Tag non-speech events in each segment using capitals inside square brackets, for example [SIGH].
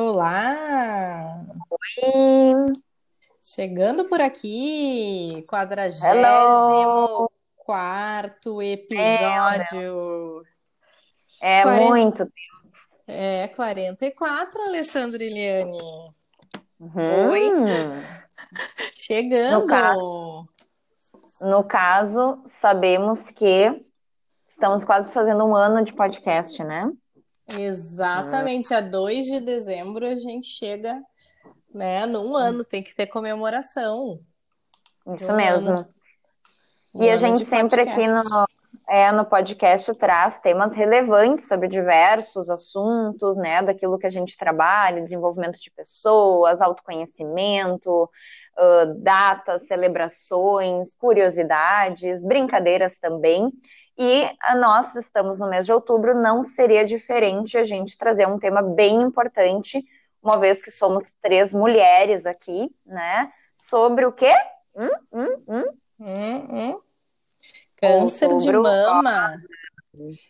Olá! Oi! Chegando por aqui, quadragésimo quarto episódio. É Quarenta- muito tempo. É, 44, Alessandra Eliane. Uhum. Oi. [LAUGHS] No Chegando! caso- No caso, sabemos que estamos quase fazendo um ano de podcast, né? Exatamente, a 2 de dezembro a gente chega, né, num ano, tem que ter comemoração. Isso Um mesmo. ano. Um E a ano gente sempre aqui podcast. no, é, no podcast traz temas relevantes sobre diversos assuntos, né? Daquilo que a gente trabalha, desenvolvimento de pessoas, autoconhecimento, ah, datas, celebrações, curiosidades, brincadeiras também. E nós estamos no mês de outubro, não seria diferente a gente trazer um tema bem importante, uma vez que somos três mulheres aqui, né? Sobre o quê? Hum, hum, hum? Hum, hum. Câncer de Outubro mama.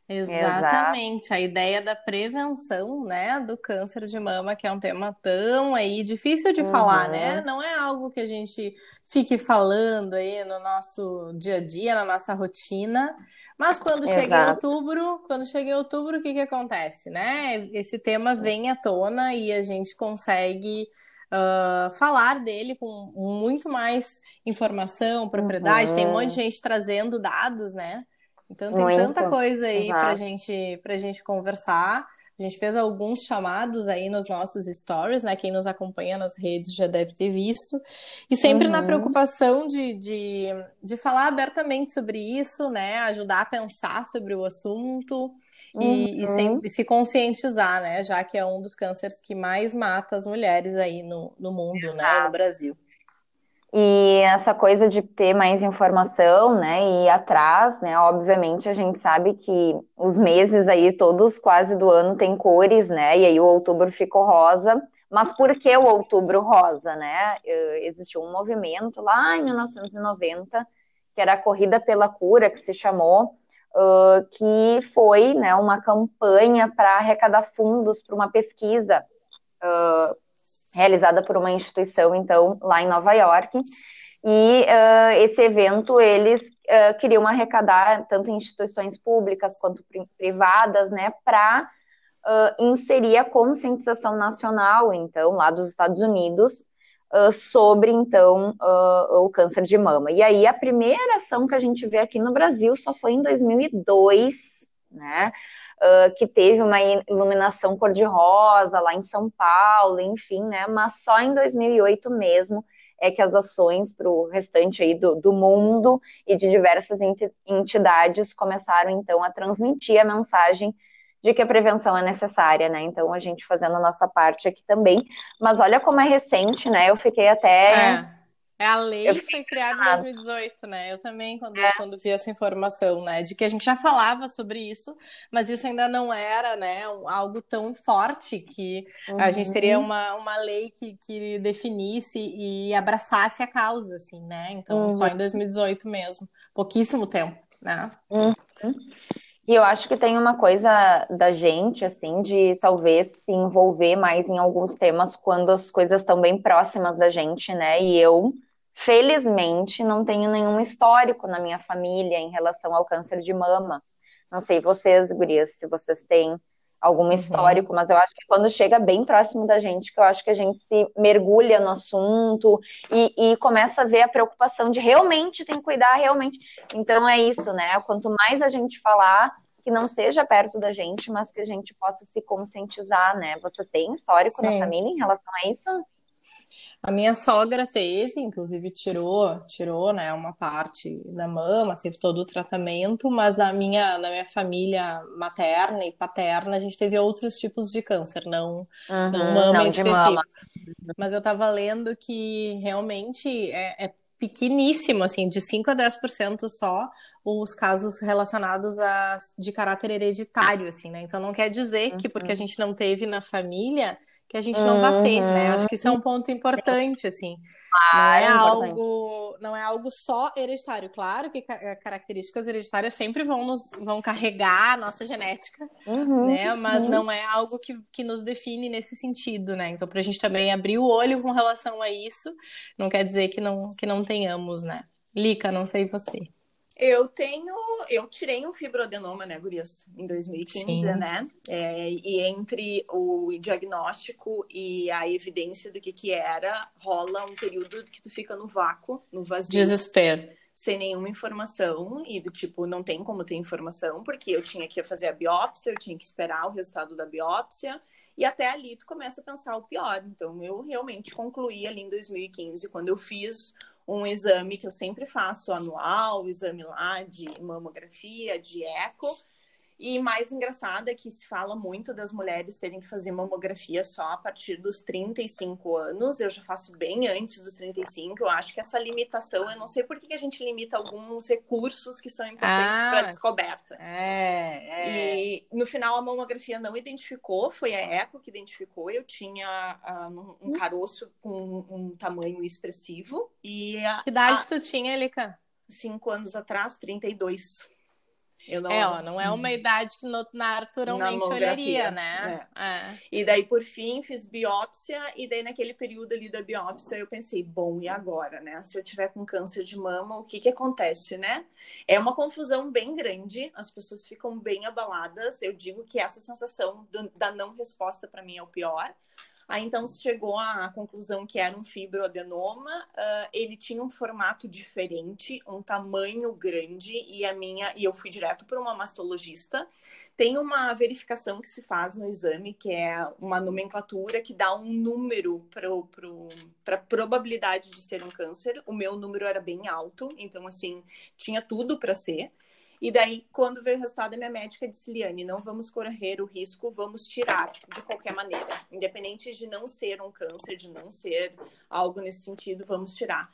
Exatamente, a ideia da prevenção, né, do câncer de mama, que é um tema tão aí difícil de falar, Uhum. né? Não é algo que a gente fique falando aí no nosso dia a dia, na nossa rotina. Mas quando chega em Exato. outubro, quando chega em outubro, o que que acontece, né? Esse tema vem à tona e a gente consegue ah, falar dele com muito mais informação, propriedade. Tem um monte de gente trazendo dados, né? Então tem Muito. tanta coisa aí Exato. gente, pra gente conversar. A gente fez alguns chamados aí nos nossos stories, né? Quem nos acompanha nas redes já deve ter visto. E sempre na Uhum. preocupação de, de, de falar abertamente sobre isso, né? Ajudar a pensar sobre o assunto e, e Uhum. sempre se conscientizar, né? Já que é um dos cânceres que mais mata as mulheres aí no, no mundo, né? No Brasil. E essa coisa de ter mais informação, né, e ir atrás, né, obviamente a gente sabe que os meses aí, todos quase do ano, tem cores, né, e aí o outubro ficou rosa. Mas por que o outubro rosa, né? Eh, Existiu um movimento lá em 1990, que era a Corrida pela Cura, que se chamou, ah, que foi, né, uma campanha para arrecadar fundos para uma pesquisa ah, realizada por uma instituição, então, lá em Nova York. E ah, esse evento, eles ah, queriam arrecadar tanto instituições públicas quanto pri- privadas, né, para inserir a conscientização nacional, então, lá dos Estados Unidos, sobre, então, o câncer de mama. E aí, a primeira ação que a gente vê aqui no Brasil só foi em 2002, né, ah, que teve uma iluminação cor-de-rosa lá em São Paulo, enfim, né? Mas só em 2008 mesmo é que as ações para o restante aí do, do mundo e de diversas enti- entidades começaram então a transmitir a mensagem de que a prevenção é necessária, né? Então a gente fazendo a nossa parte aqui também. Mas olha como é recente, né? Eu fiquei até É. É a lei foi criada em impressionada. 2018, né? Eu também, quando, É. quando vi essa informação, né? De que a gente já falava sobre isso, mas isso ainda não era, né? algo tão forte que a gente teria Uhum. uma, uma lei que, que definisse e abraçasse a causa, assim, né? Então, só Uhum. em 2018 mesmo. Pouquíssimo tempo, né? E eu acho que tem uma coisa da gente, assim, de talvez se envolver mais em alguns temas quando as coisas estão bem próximas da gente, né? E eu, felizmente, não tenho nenhum histórico na minha família em relação ao câncer de mama. Não sei vocês, gurias, se vocês têm algum histórico, mas eu acho que quando chega bem próximo da gente, que eu acho que a gente se mergulha no assunto e, e começa a ver a preocupação de realmente tem que cuidar, realmente. Então é isso, né? Quanto mais a gente falar, que não seja perto da gente, mas que a gente possa se conscientizar, né? Vocês têm histórico na Sim. família em relação a isso? A minha sogra teve, inclusive tirou, tirou, né, uma parte da mama, teve todo o tratamento, mas na minha, na minha família materna e paterna, a gente teve outros tipos de câncer, não, não Uhum, mama não, em de específico. mama. Mas eu tava lendo que realmente é, é pequeníssimo, assim, de 5 a 10% só os casos relacionados a de caráter hereditário, assim, né? Então não quer dizer que porque a Uhum. gente não teve na família que a gente não uhum. vá ter, né? Acho que isso é um ponto importante, assim. Ah, não é, algo, não é algo só hereditário. Claro que características hereditárias sempre vão nos vão carregar a nossa genética, uhum, né? Mas uhum. não é algo que, que nos define nesse sentido, né? Então, para a gente também abrir o olho com relação a isso, não quer dizer que não que não tenhamos, né? Lica, não sei você. Eu tenho, eu tirei um fibroadenoma, né, Gurias, em 2015, Sim. né? É, e entre o diagnóstico e a evidência do que que era, rola um período que tu fica no vácuo, no vazio. Desespero. Sem nenhuma informação, e do tipo, não tem como ter informação, porque eu tinha que fazer a biópsia, eu tinha que esperar o resultado da biópsia, e até ali tu começa a pensar o pior. Então, eu realmente concluí ali em 2015, quando eu fiz um exame que eu sempre faço anual, exame lá de mamografia, de eco, e mais engraçado é que se fala muito das mulheres terem que fazer mamografia só a partir dos 35 anos. Eu já faço bem antes dos 35. Eu acho que essa limitação, eu não sei por que a gente limita alguns recursos que são importantes ah, para a descoberta. É, é. E no final a mamografia não identificou, foi a eco que identificou. Eu tinha uh, um caroço com um tamanho expressivo. E a, que idade a... tu tinha, Elica? Cinco anos atrás, 32. Não... É, ó, não é uma [LAUGHS] idade que no, naturalmente olharia, né? É. É. E daí, por fim, fiz biópsia, e daí naquele período ali da biópsia eu pensei, bom, e agora, né? Se eu tiver com câncer de mama, o que que acontece, né? É uma confusão bem grande, as pessoas ficam bem abaladas. Eu digo que essa sensação da não resposta para mim é o pior. Aí então se chegou à conclusão que era um fibroadenoma, uh, ele tinha um formato diferente, um tamanho grande e a minha e eu fui direto para uma mastologista. Tem uma verificação que se faz no exame, que é uma nomenclatura que dá um número para pro, a probabilidade de ser um câncer. O meu número era bem alto, então assim, tinha tudo para ser. E daí, quando veio o resultado, a minha médica disse, Liane, não vamos correr o risco, vamos tirar de qualquer maneira. Independente de não ser um câncer, de não ser algo nesse sentido, vamos tirar.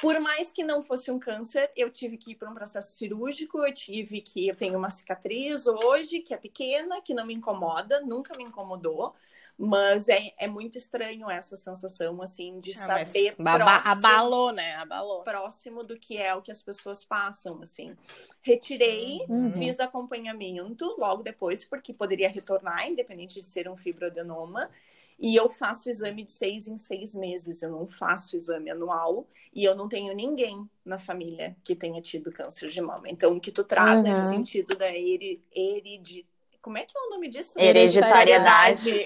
Por mais que não fosse um câncer, eu tive que ir para um processo cirúrgico, eu tive que. Eu tenho uma cicatriz hoje, que é pequena, que não me incomoda, nunca me incomodou, mas é, é muito estranho essa sensação, assim, de ah, saber. Próximo, abalou, né? Abalou. Próximo do que é o que as pessoas passam, assim. Retirei, uhum. fiz acompanhamento logo depois, porque poderia retornar, independente de ser um fibroadenoma. E eu faço exame de seis em seis meses, eu não faço exame anual e eu não tenho ninguém na família que tenha tido câncer de mama. Então, o que tu traz uhum. nesse sentido da heredidade como é que é o nome disso? Hereditariedade. uh,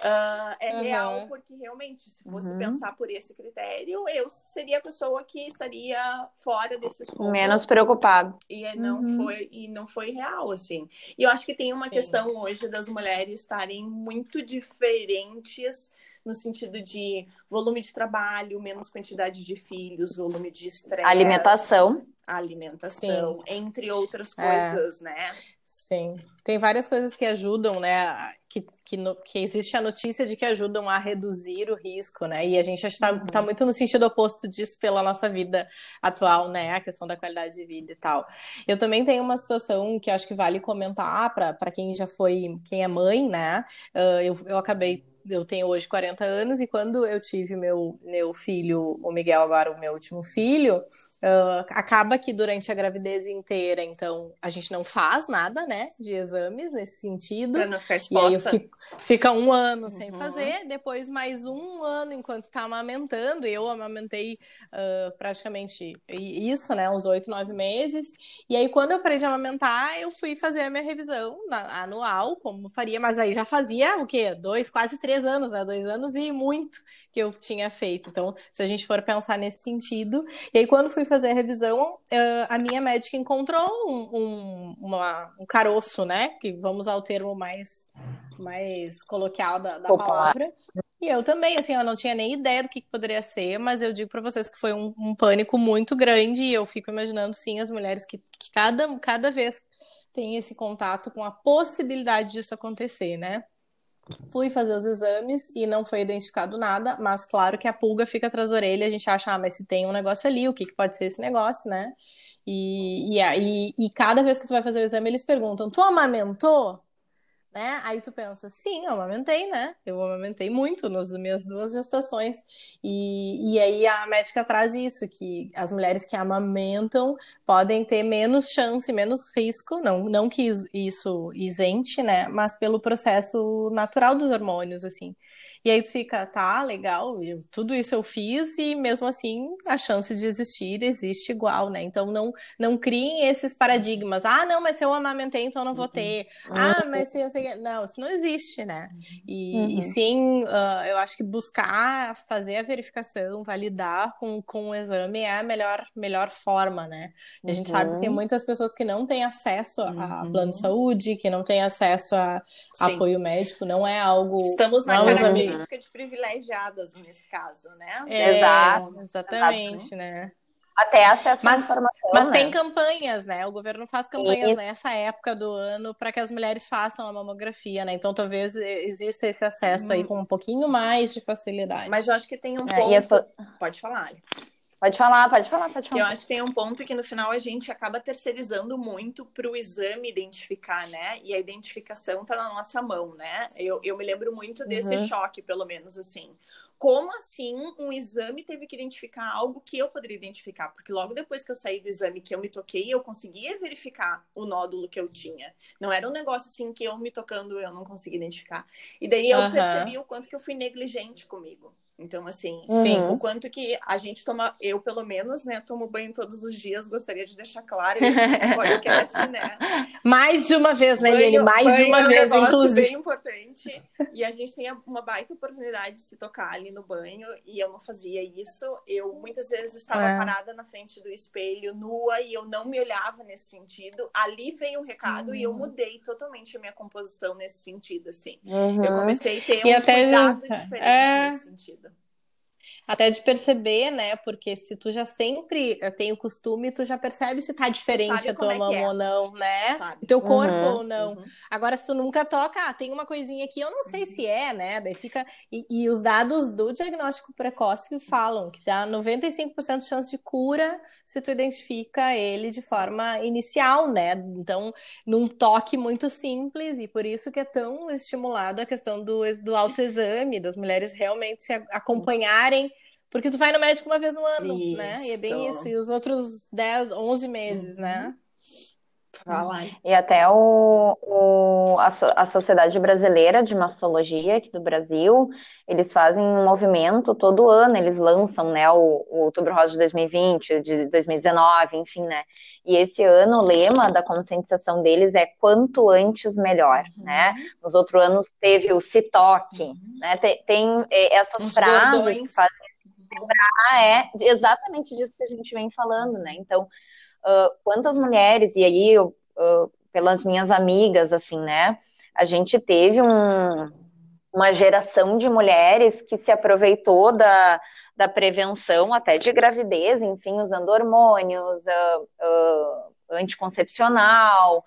[LAUGHS] é uhum. real, porque realmente, se fosse uhum. pensar por esse critério, eu seria a pessoa que estaria fora desse escopo. Menos preocupado. E é, não, uhum. foi, e não foi real, assim. E eu acho que tem uma Sim. questão hoje das mulheres estarem muito diferentes no sentido de volume de trabalho, menos quantidade de filhos, volume de estresse. Alimentação. Alimentação, Sim. entre outras é. coisas, é. né? Sim, tem várias coisas que ajudam, né? Que, que, no, que existe a notícia de que ajudam a reduzir o risco, né? E a gente está uhum. tá muito no sentido oposto disso pela nossa vida atual, né? A questão da qualidade de vida e tal. Eu também tenho uma situação que acho que vale comentar para quem já foi, quem é mãe, né? Uh, eu, eu acabei eu tenho hoje 40 anos e quando eu tive meu, meu filho, o Miguel, agora o meu último filho, uh, acaba que durante a gravidez inteira, então, a gente não faz nada, né, de exames nesse sentido. Pra não ficar exposta. E aí eu fico, fica um ano uhum. sem fazer, depois mais um ano enquanto tá amamentando, eu amamentei uh, praticamente isso, né, uns oito, nove meses, e aí quando eu parei de amamentar, eu fui fazer a minha revisão na, anual, como faria, mas aí já fazia o quê? Dois, quase três anos, né? Dois anos e muito que eu tinha feito. Então, se a gente for pensar nesse sentido. E aí, quando fui fazer a revisão, a minha médica encontrou um, um, uma, um caroço, né? Que vamos ao termo mais, mais coloquial da, da palavra. E eu também, assim, eu não tinha nem ideia do que, que poderia ser, mas eu digo para vocês que foi um, um, pânico muito grande e eu fico imaginando, sim, as mulheres que, que cada, cada vez têm esse contato com a possibilidade disso acontecer, né? Fui fazer os exames e não foi identificado nada, mas claro que a pulga fica atrás da orelha, a gente acha, ah, mas se tem um negócio ali, o que, que pode ser esse negócio, né? E, e, e, e cada vez que tu vai fazer o exame, eles perguntam, tu amamentou? Né? Aí tu pensa, sim, eu amamentei, né? Eu amamentei muito nas minhas duas gestações. E, e aí a médica traz isso, que as mulheres que amamentam podem ter menos chance, menos risco, não, não que isso isente, né? Mas pelo processo natural dos hormônios, assim. E aí tu fica, tá, legal, eu, tudo isso eu fiz e mesmo assim a chance de existir existe igual, né? Então não, não criem esses paradigmas. Ah, não, mas se eu amamentei, então não vou ter. Uhum. Ah, mas se eu sei... Não, isso não existe, né? E, uhum. e sim, uh, eu acho que buscar fazer a verificação, validar com, com o exame é a melhor, melhor forma, né? A gente uhum. sabe que tem uhum. muitas pessoas que não têm acesso a, a plano de uhum. saúde, que não têm acesso a, a apoio médico, não é algo. Estamos na não, característica de privilegiadas nesse caso, né? É, Exato. Exatamente, né? Até acesso mas, à informação. Mas né? tem campanhas, né? O governo faz campanhas Isso. nessa época do ano para que as mulheres façam a mamografia, né? Então talvez exista esse acesso hum. aí com um pouquinho mais de facilidade. Mas eu acho que tem um é, ponto. So... Pode falar, Ali. Pode falar, pode falar, pode falar. Eu acho que tem um ponto que no final a gente acaba terceirizando muito para o exame identificar, né? E a identificação está na nossa mão, né? Eu, eu me lembro muito desse uhum. choque, pelo menos assim. Como assim um exame teve que identificar algo que eu poderia identificar? Porque logo depois que eu saí do exame que eu me toquei, eu conseguia verificar o nódulo que eu tinha. Não era um negócio assim que eu me tocando eu não conseguia identificar. E daí eu uhum. percebi o quanto que eu fui negligente comigo. Então, assim, sim, o quanto que a gente toma, eu pelo menos, né, tomo banho todos os dias, gostaria de deixar claro isso nesse podcast, né? [LAUGHS] Mais de uma vez, né, Lene? Mais banho de uma é vez, um inclusive. bem importante. E a gente tem uma baita oportunidade de se tocar ali no banho, e eu não fazia isso. Eu muitas vezes estava é. parada na frente do espelho, nua, e eu não me olhava nesse sentido. Ali veio um recado uhum. e eu uhum. mudei totalmente a minha composição nesse sentido, assim. Uhum. Eu comecei a ter e um até... cuidado diferente é... nesse sentido. Até de perceber, né? Porque se tu já sempre tem o costume, tu já percebe se tá diferente a tua é mão é. ou não, né? Sabe. O teu corpo uhum, ou não. Uhum. Agora, se tu nunca toca, ah, tem uma coisinha aqui, eu não sei uhum. se é, né? Daí fica. E, e, os dados do diagnóstico precoce falam que dá 95% de chance de cura se tu identifica ele de forma inicial, né? Então, num toque muito simples, e por isso que é tão estimulado a questão do, do autoexame, das mulheres realmente se acompanharem porque tu vai no médico uma vez no ano, isso. né? E é bem isso. E os outros 10, 11 meses, né? uhum. né? E até o, o a, a, Sociedade Brasileira de Mastologia aqui do Brasil, eles fazem um movimento todo ano, eles lançam né, o, o Outubro Rosa de 2020, de 2019, enfim, né? E esse ano o lema da conscientização deles é quanto antes melhor, uhum. né? Nos outros anos teve o se toque, uhum. né? Tem, tem é, essas Uns frases bordões. que fazem lembrar é exatamente disso que a gente vem falando, né? Então, uh, quantas mulheres, e aí eu, uh, pelas minhas amigas, assim, né? A gente teve um, uma geração de mulheres que se aproveitou da, da prevenção até de gravidez, enfim, usando hormônios, uh, anticoncepcional,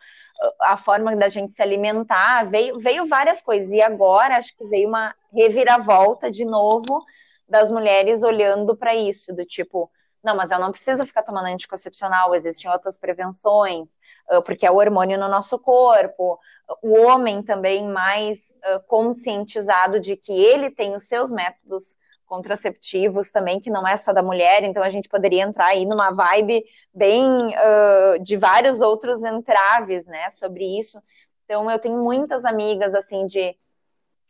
a forma da gente se alimentar, veio, veio várias coisas, e agora acho que veio uma reviravolta de novo das mulheres olhando para isso, do tipo, não, mas eu não preciso ficar tomando anticoncepcional, existem outras prevenções, porque é o hormônio no nosso corpo. O homem também mais conscientizado de que ele tem os seus métodos contraceptivos também, que não é só da mulher, então a gente poderia entrar aí numa vibe bem uh, de vários outros entraves, né, sobre isso. Então eu tenho muitas amigas, assim, de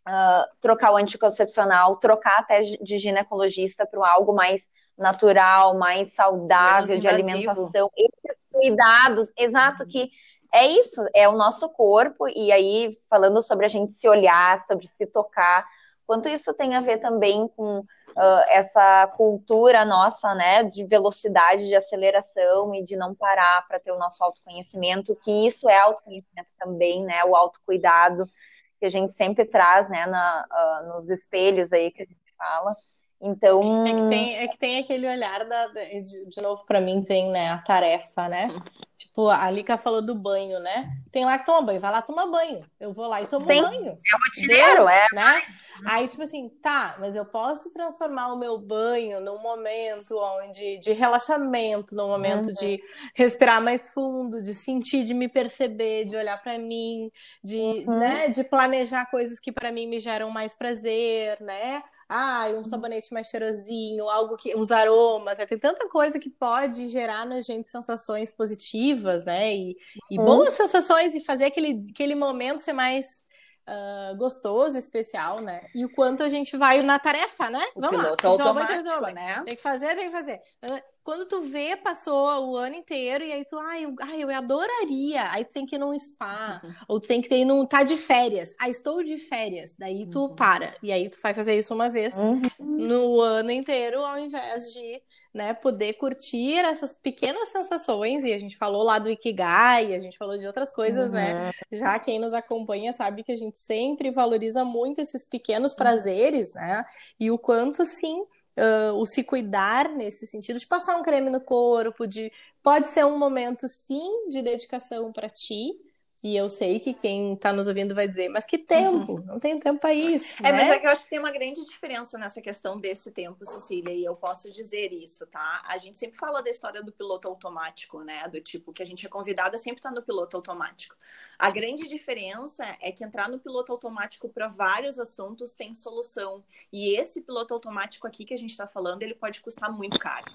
uh, trocar o anticoncepcional, trocar até de ginecologista para algo mais natural, mais saudável, de alimentação, esses cuidados, exato, que é isso, é o nosso corpo, e aí falando sobre a gente se olhar, sobre se tocar, quanto isso tem a ver também com uh, essa cultura nossa, né, de velocidade, de aceleração e de não parar para ter o nosso autoconhecimento, que isso é autoconhecimento também, né, o autocuidado, que a gente sempre traz, né, na, uh, nos espelhos aí que a gente fala. Então. É que tem, é que tem aquele olhar da, de, de novo para mim vem, né, a tarefa, né? [LAUGHS] Tipo, a Lika falou do banho, né? Tem lá que toma banho, vai lá tomar banho. Eu vou lá e tomo Sim, banho. É o rotineiro, é. Né? Aí, tipo assim, tá, mas eu posso transformar o meu banho num momento onde de relaxamento, num momento uhum. de respirar mais fundo, de sentir, de me perceber, de olhar para mim, de, uhum. né, de planejar coisas que para mim me geram mais prazer, né? Ah, um sabonete mais cheirosinho, algo que. os aromas, né? tem tanta coisa que pode gerar na gente sensações positivas, né? E, e uhum. boas sensações e fazer aquele, aquele momento ser mais uh, gostoso, especial, né? E o quanto a gente vai na tarefa, né? O Vamos lá. automático, então, né? Tem que fazer, tem que fazer. Quando tu vê, passou o ano inteiro e aí tu, ai, eu, ai, eu adoraria. Aí tu tem que ir num spa, uhum. [LAUGHS] ou tu tem que ir num, tá de férias. Ah, estou de férias. Daí tu uhum. para. E aí tu vai fazer isso uma vez uhum. no ano inteiro, ao invés de, né, poder curtir essas pequenas sensações. E a gente falou lá do Ikigai, a gente falou de outras coisas, né? Uhum. Já quem nos acompanha sabe que a gente sempre valoriza muito esses pequenos prazeres, né? E o quanto, sim, uh, o se cuidar nesse sentido, de passar um creme no corpo, de pode ser um momento sim de dedicação para ti, e eu sei que quem está nos ouvindo vai dizer, mas que tempo? Uhum. [LAUGHS] Não tenho tempo para isso. É, né? mas é que eu acho que tem uma grande diferença nessa questão desse tempo, Cecília, e eu posso dizer isso, tá? A gente sempre fala da história do piloto automático, né? Do tipo que a gente é convidada sempre tá no piloto automático. A grande diferença é que entrar no piloto automático para vários assuntos tem solução. E esse piloto automático aqui que a gente está falando, ele pode custar muito caro.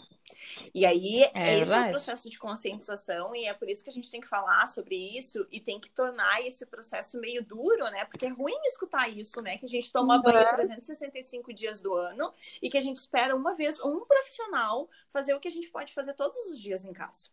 E aí, é esse é o processo de conscientização, e é por isso que a gente tem que falar sobre isso e tem tem que tornar esse processo meio duro, né? Porque é ruim escutar isso, né? Que a gente toma banho 365 dias do ano e que a gente espera uma vez um profissional fazer o que a gente pode fazer todos os dias em casa.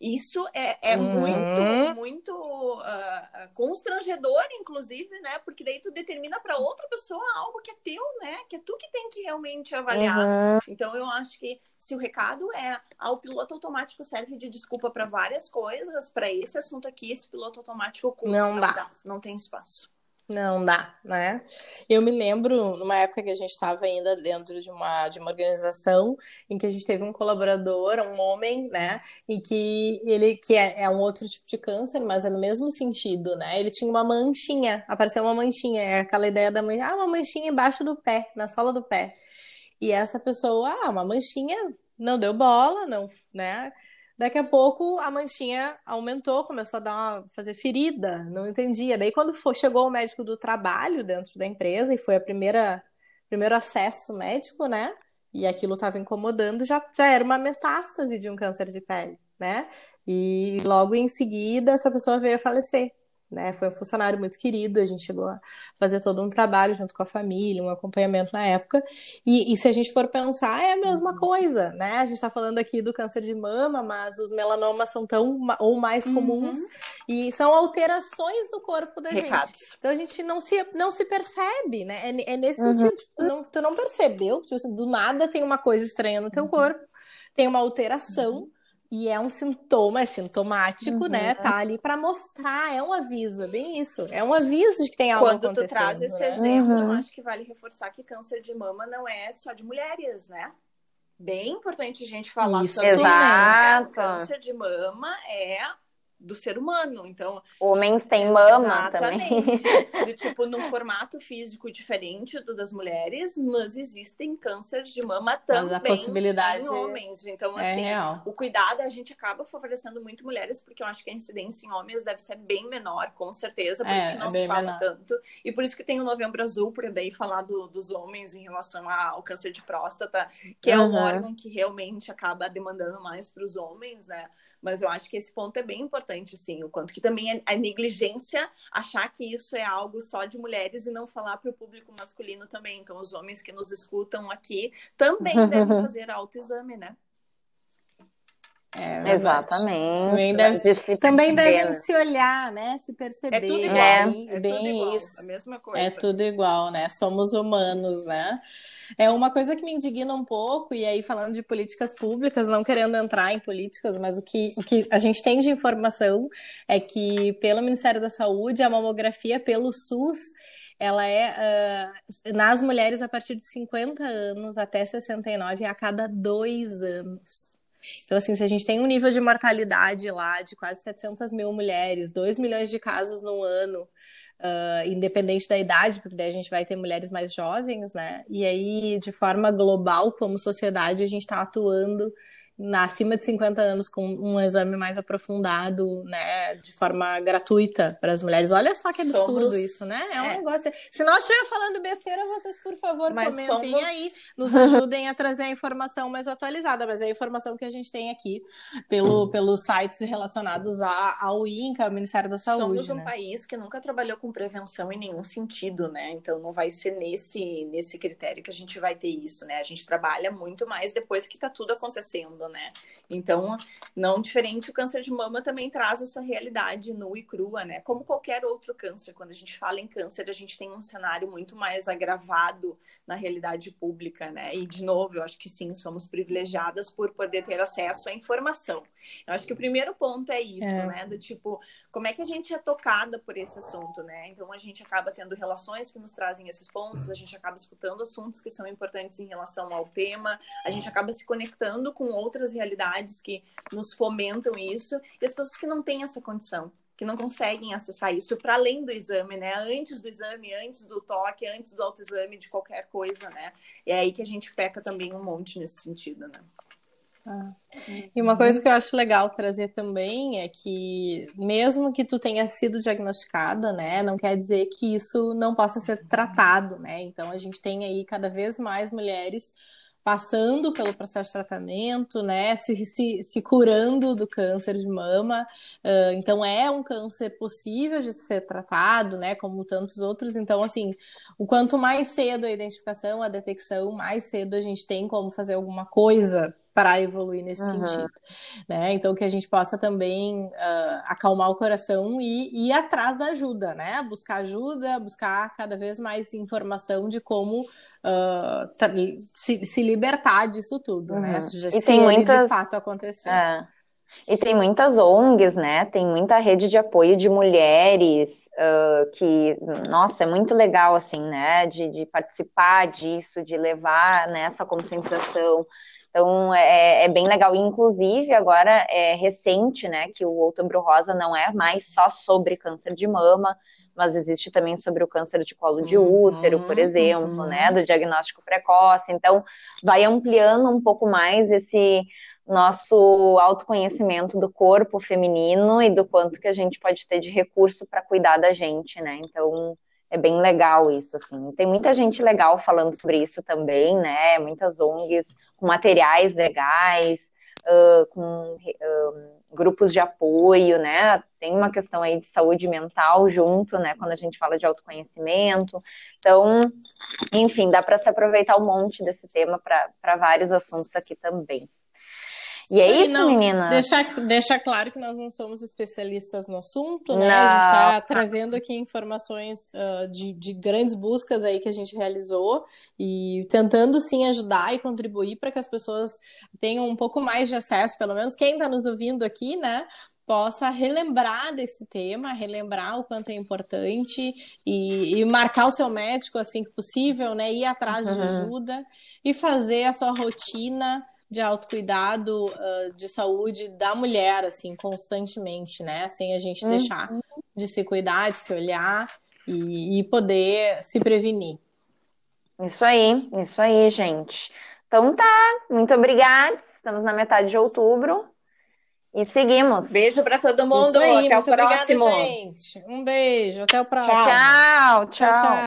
Isso é, é uhum. muito, muito uh, constrangedor, inclusive, né? Porque daí tu determina para outra pessoa algo que é teu, né? Que é tu que tem que realmente avaliar. Uhum. Então, eu acho que se o recado é ah, o piloto automático serve de desculpa para várias coisas, para esse assunto aqui, esse piloto automático não, não dá. Não tem espaço. Não dá, né? Eu me lembro numa época que a gente estava ainda dentro de uma, de uma organização em que a gente teve um colaborador, um homem, né? E que ele que é, é um outro tipo de câncer, mas é no mesmo sentido, né? Ele tinha uma manchinha, apareceu uma manchinha, é aquela ideia da mãe, ah, uma manchinha embaixo do pé, na sola do pé. E essa pessoa, ah, uma manchinha, não deu bola, não, né? Daqui a pouco a manchinha aumentou, começou a dar uma, fazer ferida, não entendia. Daí quando chegou o médico do trabalho dentro da empresa e foi a primeira primeiro acesso médico, né? E aquilo estava incomodando, já, já era uma metástase de um câncer de pele, né? E logo em seguida essa pessoa veio a falecer né? Foi um funcionário muito querido, a gente chegou a fazer todo um trabalho junto com a família, um acompanhamento na época. E, e se a gente for pensar, é a mesma uhum. coisa, né? A gente está falando aqui do câncer de mama, mas os melanomas são tão ou mais uhum. comuns uhum. e são alterações no corpo da Recados. gente. Então a gente não se, não se percebe, né? É, é nesse uhum. sentido, tipo, tu, não, tu não percebeu, tipo, do nada tem uma coisa estranha no teu uhum. corpo, tem uma alteração uhum. E é um sintoma, é sintomático, né? uhum. né? Tá ali para mostrar, é um aviso, é bem isso. É um aviso de que tem algo Quando acontecendo. Quando tu traz esse né? exemplo, uhum. eu acho que vale reforçar que câncer de mama não é só de mulheres, né? Bem importante a gente falar isso, sobre exato. isso. Câncer de mama é do ser humano. Então, homens têm mama também. Do tipo num formato físico diferente do das mulheres, mas existem cânceres de mama também a possibilidade em homens. Então, é assim, real. o cuidado a gente acaba favorecendo muito mulheres porque eu acho que a incidência em homens deve ser bem menor, com certeza, por é, isso que não é se fala menor. tanto. E por isso que tem o Novembro Azul, para daí falar do, dos homens em relação ao câncer de próstata, que é uhum. um órgão que realmente acaba demandando mais para os homens, né? Mas eu acho que esse ponto é bem importante, assim, o quanto que também é, é negligência achar que isso é algo só de mulheres e não falar para o público masculino também. Então, os homens que nos escutam aqui também [LAUGHS] devem fazer autoexame, né? É, Exatamente. Também, deve, também devem se olhar, né? Se perceber. É tudo igual. É, é bem tudo igual, isso. A mesma coisa. É tudo igual, né? Somos humanos, né? É uma coisa que me indigna um pouco, e aí falando de políticas públicas, não querendo entrar em políticas, mas o que, o que a gente tem de informação é que pelo Ministério da Saúde, a mamografia pelo SUS ela é uh, nas mulheres a partir de 50 anos até 69 é a cada dois anos. Então, assim, se a gente tem um nível de mortalidade lá de quase 700 mil mulheres, 2 milhões de casos no ano, uh, independente da idade, porque daí a gente vai ter mulheres mais jovens, né? E aí, de forma global, como sociedade, a gente está atuando acima de 50 anos com um exame mais aprofundado, né, de forma gratuita para as mulheres. Olha só que absurdo somos... isso, né? É um é. negócio. Se nós estiver falando besteira, vocês, por favor, mas comentem somos... aí, [LAUGHS] nos ajudem a trazer a informação mais atualizada, mas é a informação que a gente tem aqui pelo, pelos sites relacionados à, ao INCA, ao Ministério da Saúde. Somos um né? país que nunca trabalhou com prevenção em nenhum sentido, né? Então não vai ser nesse, nesse critério que a gente vai ter isso, né? A gente trabalha muito mais depois que está tudo acontecendo, né? Então, não diferente, o câncer de mama também traz essa realidade nua e crua, né? Como qualquer outro câncer. Quando a gente fala em câncer, a gente tem um cenário muito mais agravado na realidade pública, né? E, de novo, eu acho que sim, somos privilegiadas por poder ter acesso à informação. Eu acho que o primeiro ponto é isso, é. né? Do tipo, como é que a gente é tocada por esse assunto, né? Então, a gente acaba tendo relações que nos trazem esses pontos, a gente acaba escutando assuntos que são importantes em relação ao tema, a gente acaba se conectando com outras outras realidades que nos fomentam isso, e as pessoas que não têm essa condição, que não conseguem acessar isso para além do exame, né? Antes do exame, antes do toque, antes do autoexame de qualquer coisa, né? É aí que a gente peca também um monte nesse sentido, né? Ah. E uma coisa que eu acho legal trazer também é que, mesmo que tu tenha sido diagnosticada, né, não quer dizer que isso não possa ser tratado, né? Então a gente tem aí cada vez mais mulheres passando pelo processo de tratamento, né, se, se, se curando do câncer de mama. Uh, então, é um câncer possível de ser tratado, né, como tantos outros. Então, assim, o quanto mais cedo a identificação, a detecção, mais cedo a gente tem como fazer alguma coisa para evoluir nesse uhum. sentido, né? Então que a gente possa também uh, acalmar o coração e, e ir atrás da ajuda, né? Buscar ajuda, buscar cada vez mais informação de como uh, se, se, libertar disso tudo, né? uhum. né? E tem muitas... de fato acontecer. É. E tem muitas ONGs, né? Tem muita rede de apoio de mulheres uh, que, nossa, é muito legal, assim, né? De, de participar disso, de levar nessa né, concentração. Então é, é, bem legal. Inclusive, agora é recente, né, que o Outubro Rosa não é mais só sobre câncer de mama, mas existe também sobre o câncer de colo de útero, por uhum, exemplo, uhum. né, do diagnóstico precoce. Então, vai ampliando um pouco mais esse nosso autoconhecimento do corpo feminino e do quanto que a gente pode ter de recurso para cuidar da gente, né? Então, é bem legal isso, assim. Tem muita gente legal falando sobre isso também, né? Muitas ONGs com materiais legais, uh, com uh, grupos de apoio, né? Tem uma questão aí de saúde mental junto, né? Quando a gente fala de autoconhecimento. Então, enfim, dá para se aproveitar um monte desse tema para vários assuntos aqui também. E é isso, não, menina. Deixar, deixar claro que nós não somos especialistas no assunto, né? Não. A gente está trazendo aqui informações uh, de, de grandes buscas aí que a gente realizou e tentando sim ajudar e contribuir para que as pessoas tenham um pouco mais de acesso, pelo menos quem está nos ouvindo aqui, né? possa relembrar desse tema, relembrar o quanto é importante e, e, marcar o seu médico assim que possível, né? Ir atrás uhum. de ajuda e fazer a sua rotina de autocuidado, uh, de saúde da mulher, assim, constantemente, né? Sem a gente uhum. deixar de se cuidar, de se olhar e, e poder se prevenir. Isso aí, isso aí, gente. Então tá, muito obrigada. Estamos na metade de outubro. E seguimos. Beijo para todo mundo. Isso aí, até muito o próximo. Obrigada, gente. Um beijo. Até o próximo. tchau. tchau. tchau. tchau.